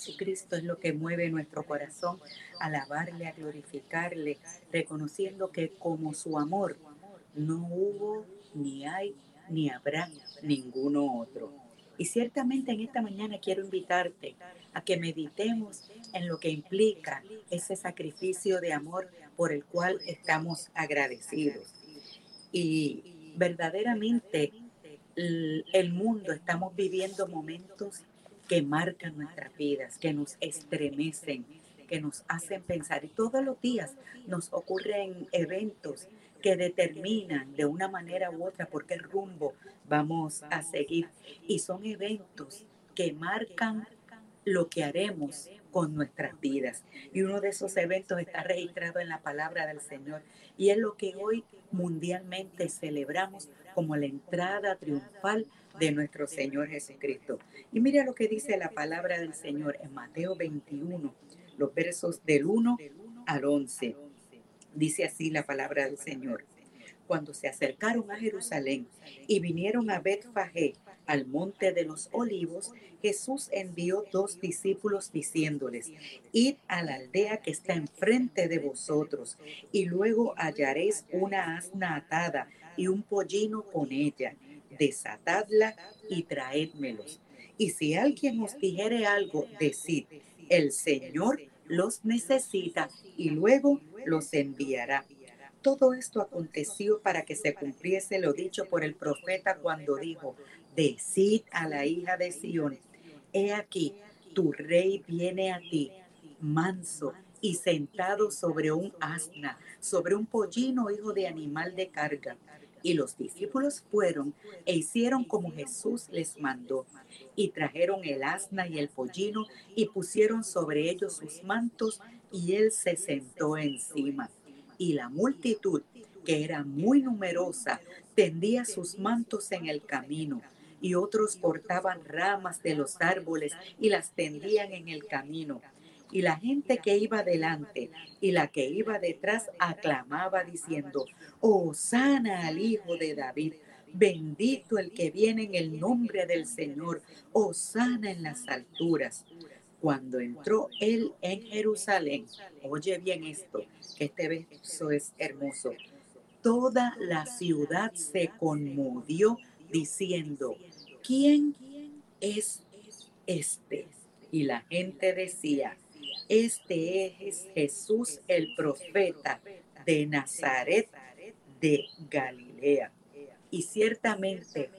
Jesucristo es lo que mueve nuestro corazón, alabarle, a glorificarle, reconociendo que como su amor no hubo, ni hay, ni habrá ninguno otro. Y ciertamente en esta mañana quiero invitarte a que meditemos en lo que implica ese sacrificio de amor por el cual estamos agradecidos. Y verdaderamente el mundo estamos viviendo momentos que marcan nuestras vidas, que nos estremecen, que nos hacen pensar. Y todos los días nos ocurren eventos que determinan de una manera u otra por qué rumbo vamos a seguir. Y son eventos que marcan lo que haremos con nuestras vidas. Y uno de esos eventos está registrado en la palabra del Señor. Y es lo que hoy mundialmente celebramos como la entrada triunfal de nuestro Señor Jesucristo. Y mira lo que dice la palabra del Señor en Mateo 21, los versos del 1 al 11. Dice así la palabra del Señor. Cuando se acercaron a Jerusalén y vinieron a Betfagé, al monte de los olivos, Jesús envió dos discípulos diciéndoles, id a la aldea que está enfrente de vosotros, y luego hallaréis una asna atada y un pollino con ella desatadla y traédmelos. Y si alguien os dijere algo, decid, el Señor los necesita y luego los enviará. Todo esto aconteció para que se cumpliese lo dicho por el profeta cuando dijo, decid a la hija de Sión, he aquí, tu rey viene a ti, manso y sentado sobre un asna, sobre un pollino hijo de animal de carga. Y los discípulos fueron e hicieron como Jesús les mandó. Y trajeron el asna y el pollino y pusieron sobre ellos sus mantos y él se sentó encima. Y la multitud, que era muy numerosa, tendía sus mantos en el camino. Y otros cortaban ramas de los árboles y las tendían en el camino y la gente que iba delante y la que iba detrás aclamaba diciendo, oh sana al Hijo de David, bendito el que viene en el nombre del Señor, oh sana en las alturas. Cuando entró él en Jerusalén, oye bien esto, que este verso es hermoso, toda la ciudad se conmovió diciendo, ¿quién es este? Y la gente decía, este es Jesús el profeta de Nazaret de Galilea. Y ciertamente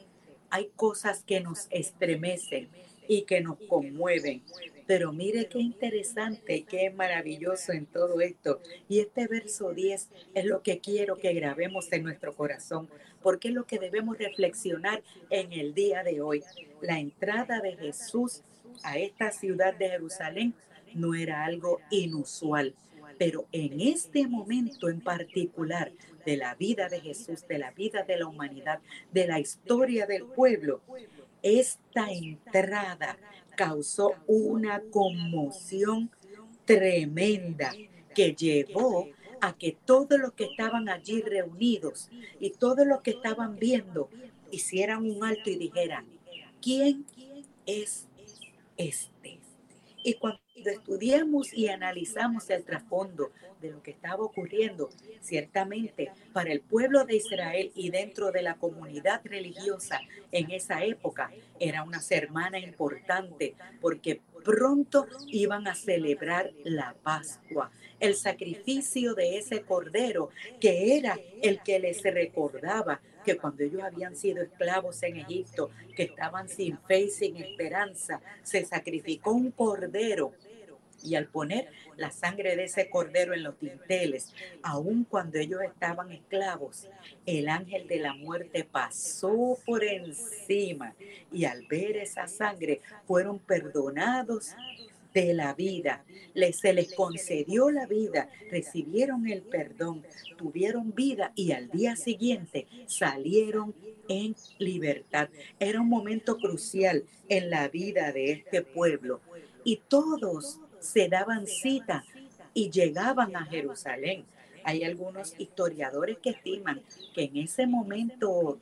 hay cosas que nos estremecen y que nos conmueven. Pero mire qué interesante, qué maravilloso en todo esto. Y este verso 10 es lo que quiero que grabemos en nuestro corazón, porque es lo que debemos reflexionar en el día de hoy. La entrada de Jesús a esta ciudad de Jerusalén no era algo inusual. Pero en este momento en particular de la vida de Jesús, de la vida de la humanidad, de la historia del pueblo, esta entrada causó una conmoción tremenda que llevó a que todos los que estaban allí reunidos y todos los que estaban viendo hicieran un alto y dijeran, ¿quién es este? Y cuando estudiamos y analizamos el trasfondo de lo que estaba ocurriendo, ciertamente para el pueblo de Israel y dentro de la comunidad religiosa en esa época era una semana importante porque pronto iban a celebrar la Pascua, el sacrificio de ese cordero que era el que les recordaba que cuando ellos habían sido esclavos en Egipto, que estaban sin fe y sin esperanza, se sacrificó un cordero. Y al poner la sangre de ese cordero en los dinteles, aun cuando ellos estaban esclavos, el ángel de la muerte pasó por encima. Y al ver esa sangre fueron perdonados de la vida. Se les concedió la vida, recibieron el perdón, tuvieron vida y al día siguiente salieron en libertad. Era un momento crucial en la vida de este pueblo y todos se daban cita y llegaban a Jerusalén. Hay algunos historiadores que estiman que en ese momento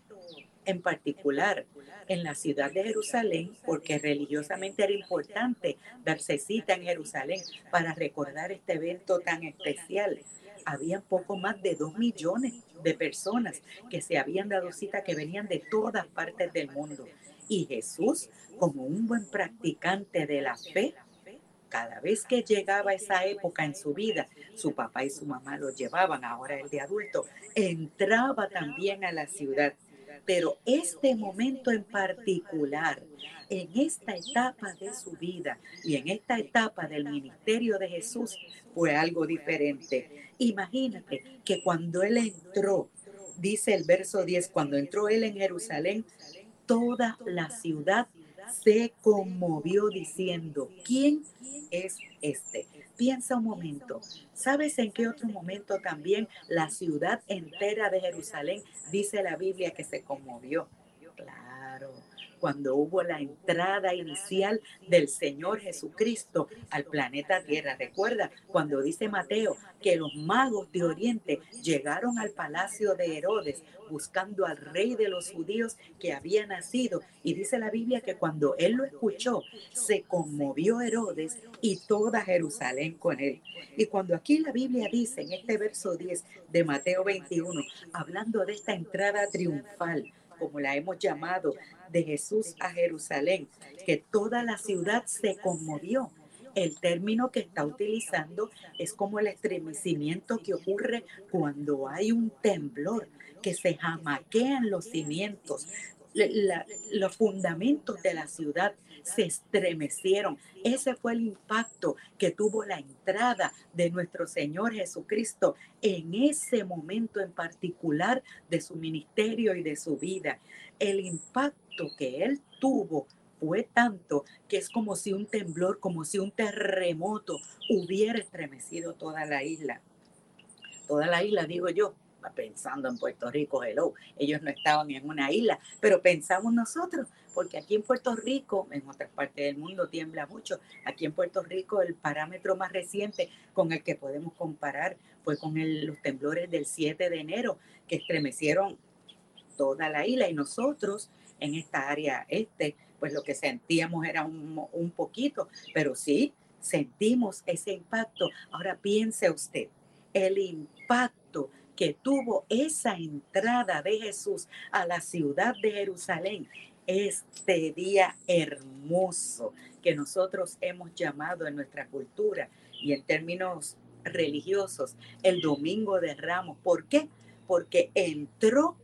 en particular en la ciudad de Jerusalén, porque religiosamente era importante darse cita en Jerusalén para recordar este evento tan especial. Había poco más de dos millones de personas que se habían dado cita, que venían de todas partes del mundo. Y Jesús, como un buen practicante de la fe, cada vez que llegaba esa época en su vida, su papá y su mamá lo llevaban, ahora el de adulto, entraba también a la ciudad. Pero este momento en particular, en esta etapa de su vida y en esta etapa del ministerio de Jesús, fue algo diferente. Imagínate que cuando él entró, dice el verso 10, cuando entró él en Jerusalén, toda la ciudad se conmovió diciendo, ¿quién es este? Piensa un momento. ¿Sabes en qué otro momento también la ciudad entera de Jerusalén dice la Biblia que se conmovió? Cuando hubo la entrada inicial del Señor Jesucristo al planeta Tierra. Recuerda cuando dice Mateo que los magos de Oriente llegaron al palacio de Herodes buscando al rey de los judíos que había nacido. Y dice la Biblia que cuando él lo escuchó, se conmovió Herodes y toda Jerusalén con él. Y cuando aquí la Biblia dice en este verso 10 de Mateo 21, hablando de esta entrada triunfal, como la hemos llamado, de Jesús a Jerusalén, que toda la ciudad se conmovió. El término que está utilizando es como el estremecimiento que ocurre cuando hay un temblor, que se jamaquean los cimientos, los fundamentos de la ciudad se estremecieron. Ese fue el impacto que tuvo la entrada de nuestro Señor Jesucristo en ese momento en particular de su ministerio y de su vida. El impacto que él tuvo fue tanto que es como si un temblor, como si un terremoto hubiera estremecido toda la isla. Toda la isla, digo yo, pensando en Puerto Rico, hello, ellos no estaban en una isla, pero pensamos nosotros, porque aquí en Puerto Rico, en otras partes del mundo tiembla mucho, aquí en Puerto Rico el parámetro más reciente con el que podemos comparar fue con los temblores del 7 de enero, que estremecieron toda la isla y nosotros en esta área este, pues lo que sentíamos era un, un poquito, pero sí sentimos ese impacto. Ahora piense usted, el impacto que tuvo esa entrada de Jesús a la ciudad de Jerusalén, este día hermoso que nosotros hemos llamado en nuestra cultura y en términos religiosos el Domingo de Ramos. ¿Por qué? Porque entró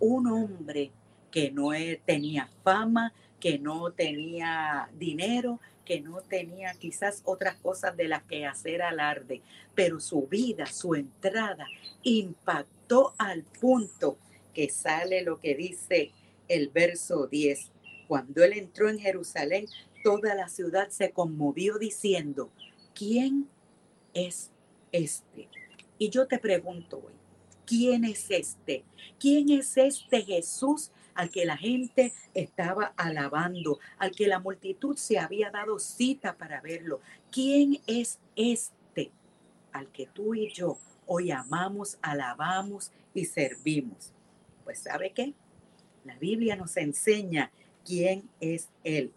un hombre que no tenía fama, que no tenía dinero, que no tenía quizás otras cosas de las que hacer alarde, pero su vida, su entrada impactó al punto que sale lo que dice el verso 10. Cuando él entró en Jerusalén, toda la ciudad se conmovió diciendo, ¿quién es este? Y yo te pregunto hoy, ¿quién es este? ¿Quién es este Jesús al que la gente estaba alabando, al que la multitud se había dado cita para verlo. ¿Quién es este al que tú y yo hoy amamos, alabamos y servimos? Pues ¿sabe qué? La Biblia nos enseña quién es Él.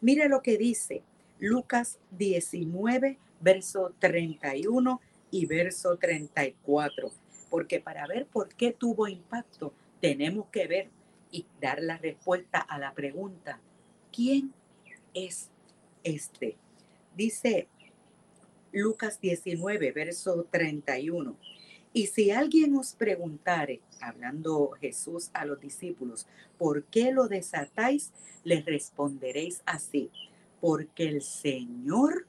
Mira lo que dice Lucas 19, verso 31 y verso 34. Porque para ver por qué tuvo impacto, tenemos que ver y dar la respuesta a la pregunta, ¿quién es este? Dice Lucas 19, verso 31. Y si alguien os preguntare, hablando Jesús a los discípulos, ¿por qué lo desatáis? Les responderéis así, porque el Señor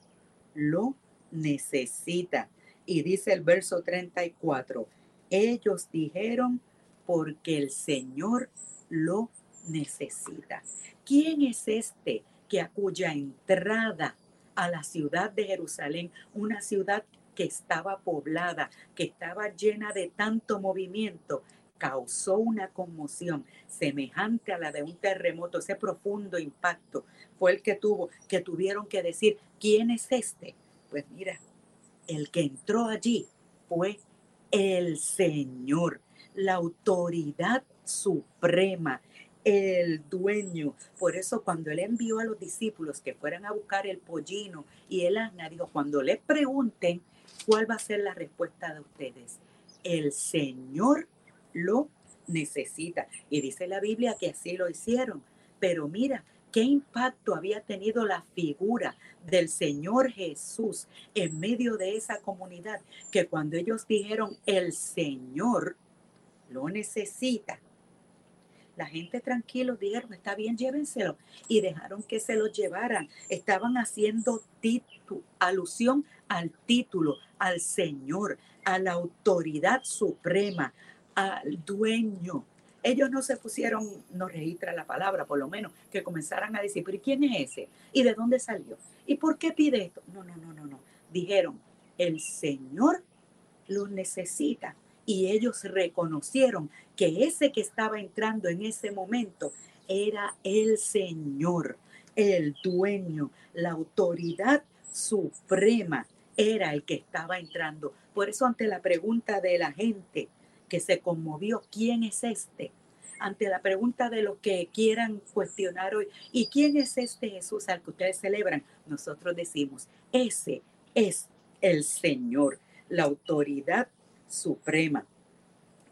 lo necesita. Y dice el verso 34, ellos dijeron, porque el Señor lo necesita. ¿Quién es este que a cuya entrada a la ciudad de Jerusalén, una ciudad que estaba poblada, que estaba llena de tanto movimiento, causó una conmoción semejante a la de un terremoto, ese profundo impacto fue el que tuvo, que tuvieron que decir, ¿quién es este? Pues mira, el que entró allí fue el Señor, la autoridad suprema, el dueño. Por eso cuando él envió a los discípulos que fueran a buscar el pollino y el asna, cuando le pregunten cuál va a ser la respuesta de ustedes, el Señor lo necesita. Y dice la Biblia que así lo hicieron. Pero mira, qué impacto había tenido la figura del Señor Jesús en medio de esa comunidad, que cuando ellos dijeron, el Señor lo necesita, la gente tranquilo dijeron, está bien, llévenselo. Y dejaron que se lo llevaran. Estaban haciendo alusión al título, al Señor, a la autoridad suprema, al dueño. Ellos no se pusieron, no registra la palabra, por lo menos, que comenzaran a decir, pero ¿quién es ese? ¿Y de dónde salió? ¿Y por qué pide esto? No, no, no, no, no. Dijeron, el Señor lo necesita. Y ellos reconocieron que ese que estaba entrando en ese momento era el Señor, el dueño, la autoridad suprema, era el que estaba entrando. Por eso ante la pregunta de la gente, que se conmovió, ¿quién es este? Ante la pregunta de los que quieran cuestionar hoy, ¿y quién es este Jesús al que ustedes celebran? Nosotros decimos, ese es el Señor, la autoridad suprema.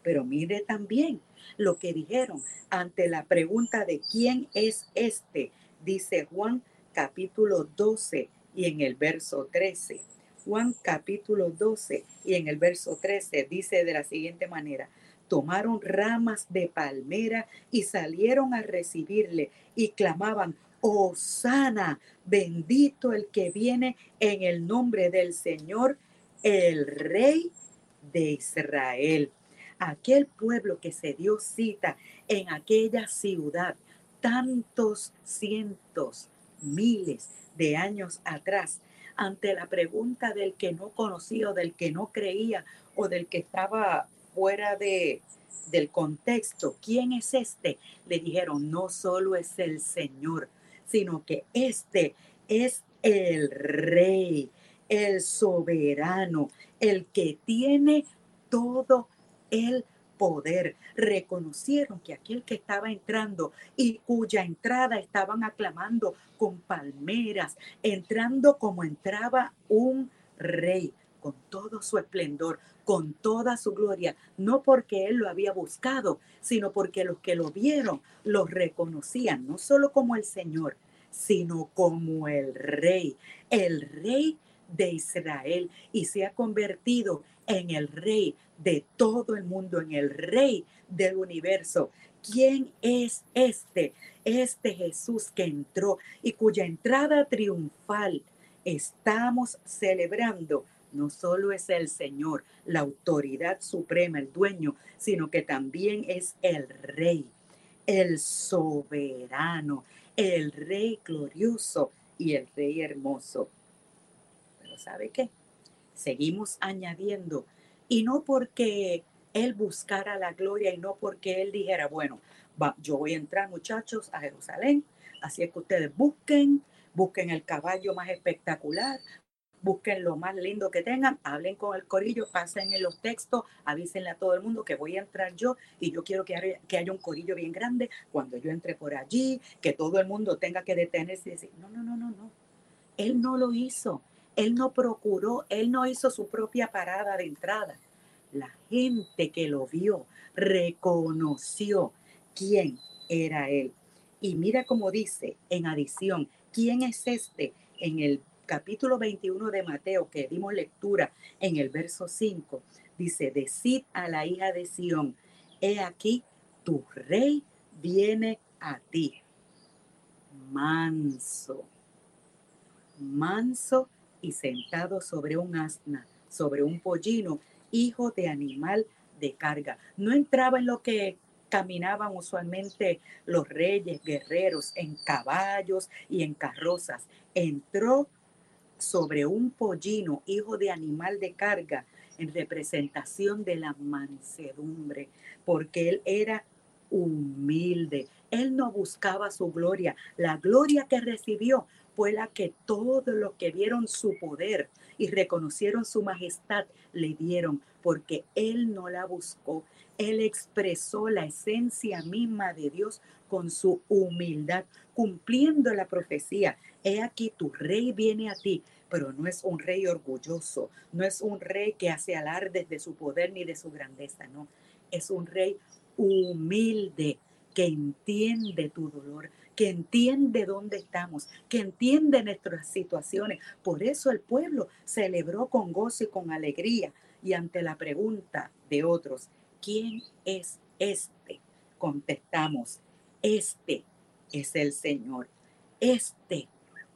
Pero mire también lo que dijeron ante la pregunta de quién es este, dice Juan capítulo 12 y en el verso 13. Juan capítulo 12 y en el verso 13 dice de la siguiente manera, tomaron ramas de palmera y salieron a recibirle y clamaban, Osana, bendito el que viene en el nombre del Señor, el Rey de Israel. Aquel pueblo que se dio cita en aquella ciudad tantos cientos, miles de años atrás, ante la pregunta del que no conocía o del que no creía o del que estaba fuera de, del contexto, ¿quién es este? Le dijeron, no solo es el Señor, sino que este es el rey, el soberano, el que tiene todo el poder. Reconocieron que aquel que estaba entrando y cuya entrada estaban aclamando con palmeras, entrando como entraba un rey, con todo su esplendor, con toda su gloria, no porque él lo había buscado, sino porque los que lo vieron lo reconocían, no solo como el Señor, sino como el rey, el rey de Israel, y se ha convertido en el rey de todo el mundo, en el rey del universo. ¿Quién es este? Este Jesús que entró y cuya entrada triunfal estamos celebrando. No solo es el Señor, la autoridad suprema, el dueño, sino que también es el rey, el soberano, el rey glorioso y el rey hermoso. ¿Sabe qué? Seguimos añadiendo y no porque él buscara la gloria y no porque él dijera, bueno, yo voy a entrar muchachos a Jerusalén, así es que ustedes busquen, busquen el caballo más espectacular, busquen lo más lindo que tengan, hablen con el corillo, pasen en los textos, avísenle a todo el mundo que voy a entrar yo y yo quiero que haya, que haya un corillo bien grande cuando yo entre por allí, que todo el mundo tenga que detenerse y decir, no, no, no, no, no. Él no lo hizo. Él no procuró, él no hizo su propia parada de entrada. La gente que lo vio reconoció quién era él. Y mira cómo dice en adición, ¿quién es este? En el capítulo 21 de Mateo, que dimos lectura en el verso 5, dice, decid a la hija de Sión, he aquí, tu rey viene a ti. Manso, manso y sentado sobre un asna, sobre un pollino, hijo de animal de carga. No entraba en lo que caminaban usualmente los reyes, guerreros, en caballos y en carrozas. Entró sobre un pollino, hijo de animal de carga, en representación de la mansedumbre, porque él era humilde. Él no buscaba su gloria. La gloria que recibió fue la que todos los que vieron su poder y reconocieron su majestad, le dieron, porque él no la buscó. Él expresó la esencia misma de Dios con su humildad, cumpliendo la profecía. He aquí, tu rey viene a ti, pero no es un rey orgulloso, no es un rey que hace alardes de su poder ni de su grandeza, no. Es un rey humilde que entiende tu dolor, que entiende dónde estamos, que entiende nuestras situaciones. Por eso el pueblo celebró con gozo y con alegría. Y ante la pregunta de otros, ¿quién es este? Contestamos, este es el Señor, este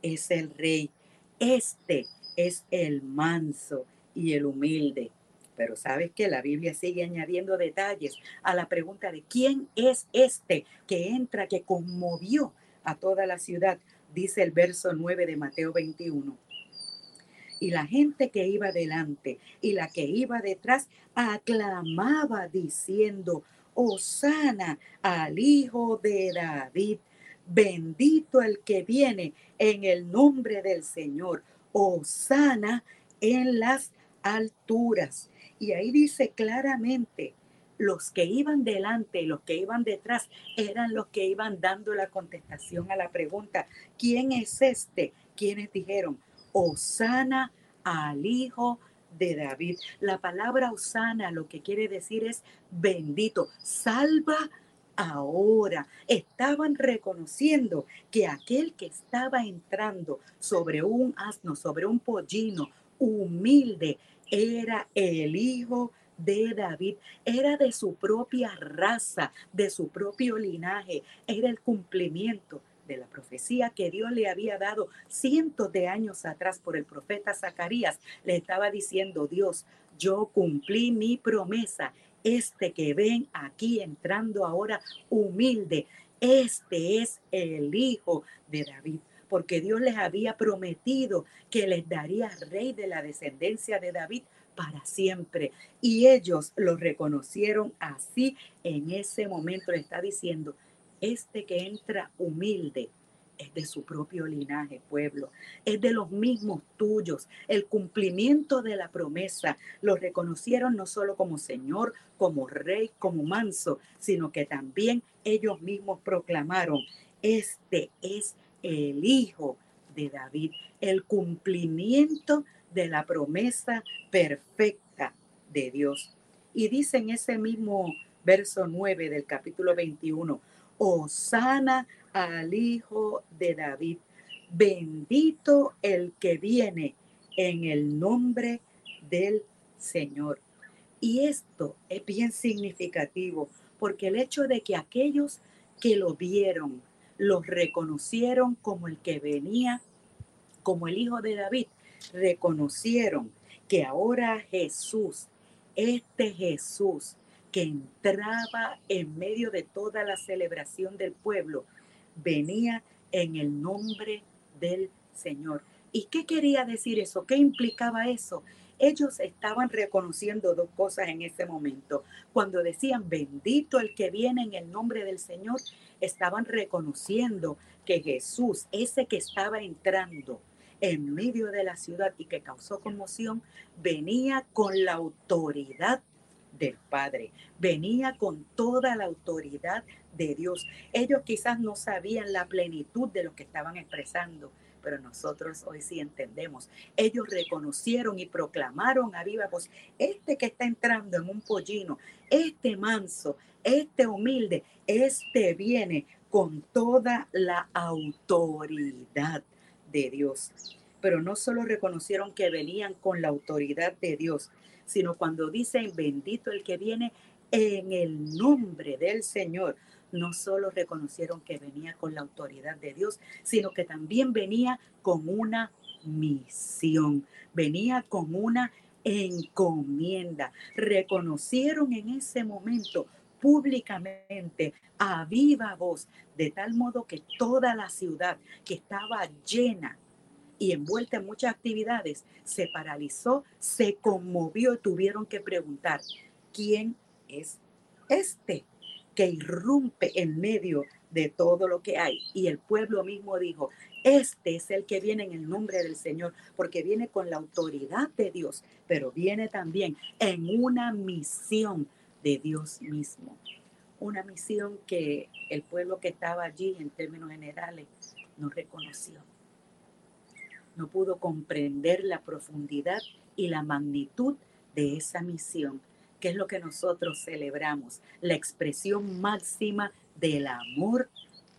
es el Rey, este es el manso y el humilde. Pero sabes que la Biblia sigue añadiendo detalles a la pregunta de quién es este que entra, que conmovió a toda la ciudad, dice el verso 9 de Mateo 21. Y la gente que iba delante y la que iba detrás aclamaba diciendo, Osana al Hijo de David, bendito el que viene en el nombre del Señor, Osana en las alturas. Y ahí dice claramente, los que iban delante, los que iban detrás, eran los que iban dando la contestación a la pregunta, ¿quién es este? Quienes dijeron, Osana al Hijo de David. La palabra Osana lo que quiere decir es bendito, salva ahora. Estaban reconociendo que aquel que estaba entrando sobre un asno, sobre un pollino humilde, era el Hijo de David, era de su propia raza, de su propio linaje, era el cumplimiento de la profecía que Dios le había dado cientos de años atrás por el profeta Zacarías. Le estaba diciendo, Dios, yo cumplí mi promesa. Este que ven aquí entrando ahora humilde, este es el Hijo de David porque Dios les había prometido que les daría rey de la descendencia de David para siempre. Y ellos lo reconocieron así en ese momento. Le está diciendo, este que entra humilde es de su propio linaje, pueblo, es de los mismos tuyos. El cumplimiento de la promesa lo reconocieron no solo como Señor, como Rey, como manso, sino que también ellos mismos proclamaron, este es el Hijo de David, el cumplimiento de la promesa perfecta de Dios. Y dice en ese mismo verso 9 del capítulo 21, Osana al Hijo de David, bendito el que viene en el nombre del Señor. Y esto es bien significativo porque el hecho de que aquellos que lo vieron, los reconocieron como el que venía, como el hijo de David, reconocieron que ahora Jesús, este Jesús que entraba en medio de toda la celebración del pueblo, venía en el nombre del Señor. ¿Y qué quería decir eso? ¿Qué implicaba eso? Ellos estaban reconociendo dos cosas en ese momento. Cuando decían, bendito el que viene en el nombre del Señor, estaban reconociendo que Jesús, ese que estaba entrando en medio de la ciudad y que causó conmoción, venía con la autoridad del Padre, venía con toda la autoridad de Dios. Ellos quizás no sabían la plenitud de lo que estaban expresando, pero nosotros hoy sí entendemos. Ellos reconocieron y proclamaron a viva voz, este que está entrando en un pollino, este manso, este humilde, este viene con toda la autoridad de Dios. Pero no solo reconocieron que venían con la autoridad de Dios, sino cuando dicen bendito el que viene en el nombre del Señor, no solo reconocieron que venía con la autoridad de Dios, sino que también venía con una misión, venía con una encomienda. Reconocieron en ese momento públicamente a viva voz, de tal modo que toda la ciudad que estaba llena y envuelta en muchas actividades se paralizó, se conmovió y tuvieron que preguntar, ¿quién es este que irrumpe en medio de todo lo que hay? Y el pueblo mismo dijo, Este es el que viene en el nombre del Señor, porque viene con la autoridad de Dios, pero viene también en una misión de Dios mismo. Una misión que el pueblo que estaba allí en términos generales no reconoció. No pudo comprender la profundidad y la magnitud de esa misión, que es lo que nosotros celebramos, la expresión máxima del amor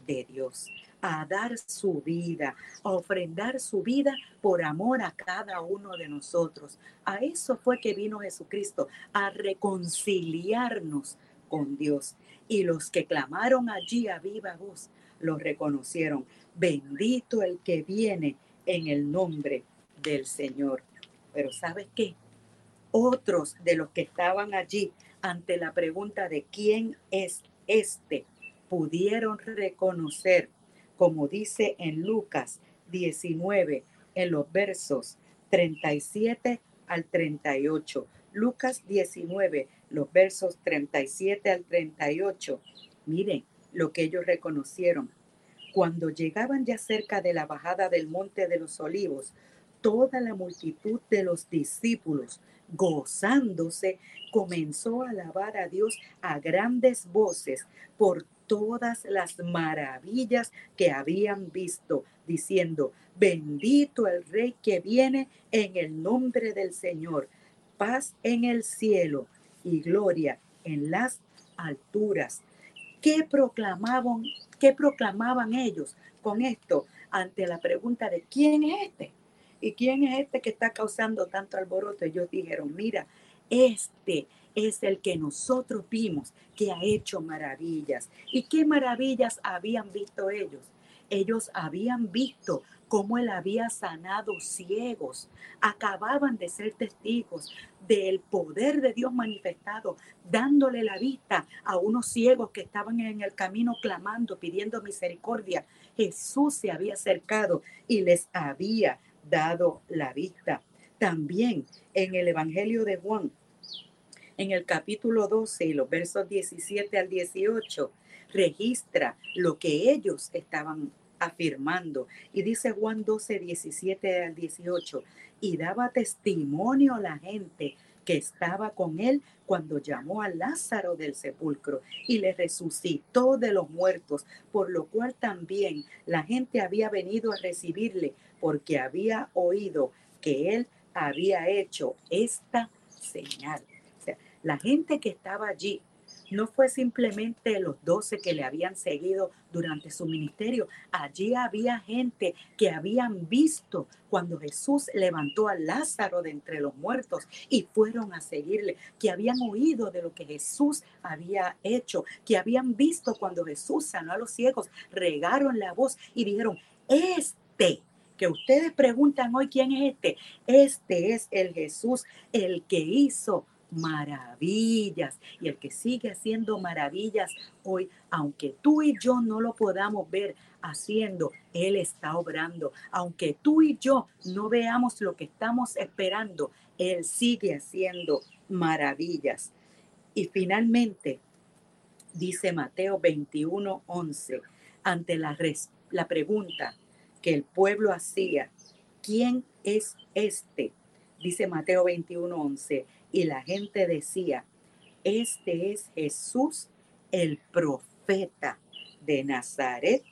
de Dios a dar su vida, a ofrendar su vida por amor a cada uno de nosotros. A eso fue que vino Jesucristo, a reconciliarnos con Dios. Y los que clamaron allí a viva voz, lo reconocieron. Bendito el que viene en el nombre del Señor. Pero ¿sabes qué? Otros de los que estaban allí ante la pregunta de quién es este, pudieron reconocer como dice en Lucas 19, en los versos 37 al 38. Lucas 19, los versos 37 al 38. Miren lo que ellos reconocieron. Cuando llegaban ya cerca de la bajada del monte de los olivos, toda la multitud de los discípulos, gozándose, comenzó a alabar a Dios a grandes voces por todas las maravillas que habían visto, diciendo, bendito el Rey que viene en el nombre del Señor, paz en el cielo y gloria en las alturas. ¿Qué proclamaban, qué proclamaban ellos con esto ante la pregunta de quién es este? ¿Y quién es este que está causando tanto alboroto? Ellos dijeron, mira, este es el que nosotros vimos que ha hecho maravillas. ¿Y qué maravillas habían visto ellos? Ellos habían visto cómo él había sanado ciegos. Acababan de ser testigos del poder de Dios manifestado, dándole la vista a unos ciegos que estaban en el camino clamando, pidiendo misericordia. Jesús se había acercado y les había dado la vista. También en el Evangelio de Juan, en el capítulo 12 y los versos 17 al 18, registra lo que ellos estaban afirmando. Y dice Juan 12, 17 al 18, y daba testimonio a la gente que estaba con él cuando llamó a Lázaro del sepulcro y le resucitó de los muertos, por lo cual también la gente había venido a recibirle porque había oído que él había hecho esta señal. La gente que estaba allí no fue simplemente los doce que le habían seguido durante su ministerio. Allí había gente que habían visto cuando Jesús levantó a Lázaro de entre los muertos y fueron a seguirle, que habían oído de lo que Jesús había hecho, que habían visto cuando Jesús sanó a los ciegos, regaron la voz y dijeron, este que ustedes preguntan hoy quién es este, este es el Jesús, el que hizo maravillas y el que sigue haciendo maravillas hoy, aunque tú y yo no lo podamos ver haciendo, Él está obrando. Aunque tú y yo no veamos lo que estamos esperando, Él sigue haciendo maravillas. Y finalmente, dice Mateo 21, 11, ante la, la pregunta que el pueblo hacía, ¿quién es este? Dice Mateo 21, 11 y la gente decía, este es Jesús el profeta de Nazaret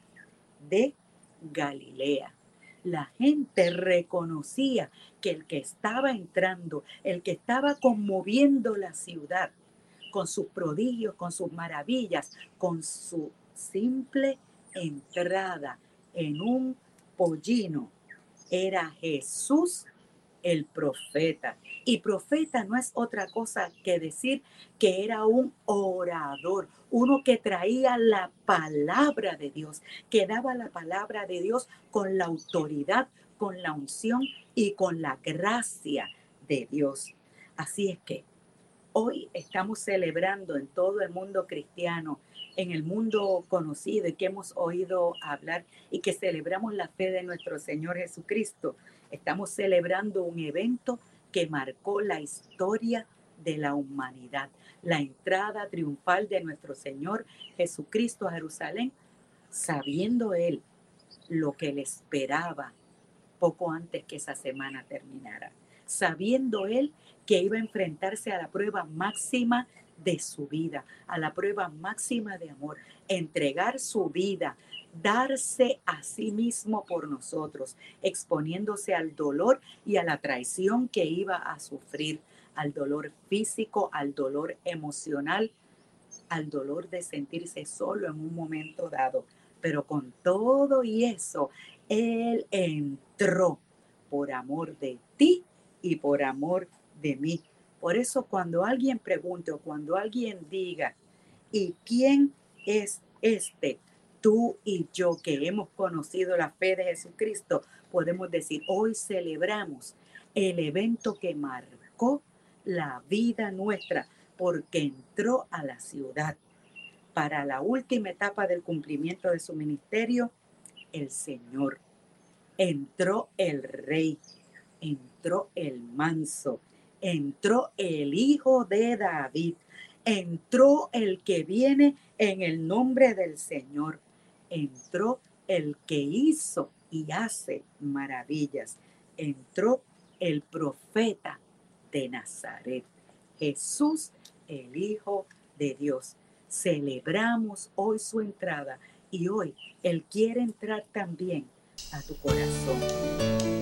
de Galilea. La gente reconocía que el que estaba entrando, el que estaba conmoviendo la ciudad con sus prodigios, con sus maravillas, con su simple entrada en un pollino, era Jesús el profeta. Y profeta no es otra cosa que decir que era un orador, uno que traía la palabra de Dios, que daba la palabra de Dios con la autoridad, con la unción y con la gracia de Dios. Así es que hoy estamos celebrando en todo el mundo cristiano, en el mundo conocido y que hemos oído hablar y que celebramos la fe de nuestro Señor Jesucristo. Estamos celebrando un evento que marcó la historia de la humanidad, la entrada triunfal de nuestro Señor Jesucristo a Jerusalén, sabiendo Él lo que le esperaba poco antes que esa semana terminara, sabiendo él que iba a enfrentarse a la prueba máxima de su vida, a la prueba máxima de amor, entregar su vida, darse a sí mismo por nosotros, exponiéndose al dolor y a la traición que iba a sufrir, al dolor físico, al dolor emocional, al dolor de sentirse solo en un momento dado. Pero con todo y eso, Él entró por amor de ti y por amor de mí. Por eso cuando alguien pregunte o cuando alguien diga, ¿y quién es este? Tú y yo que hemos conocido la fe de Jesucristo, podemos decir, hoy celebramos el evento que marcó la vida nuestra, porque entró a la ciudad. Para la última etapa del cumplimiento de su ministerio, el Señor. Entró el Rey, entró el manso, entró el Hijo de David, entró el que viene en el nombre del Señor, entró el que hizo y hace maravillas, entró el profeta de Nazaret, Jesús el Hijo de Dios. Celebramos hoy su entrada y hoy Él quiere entrar también a tu corazón.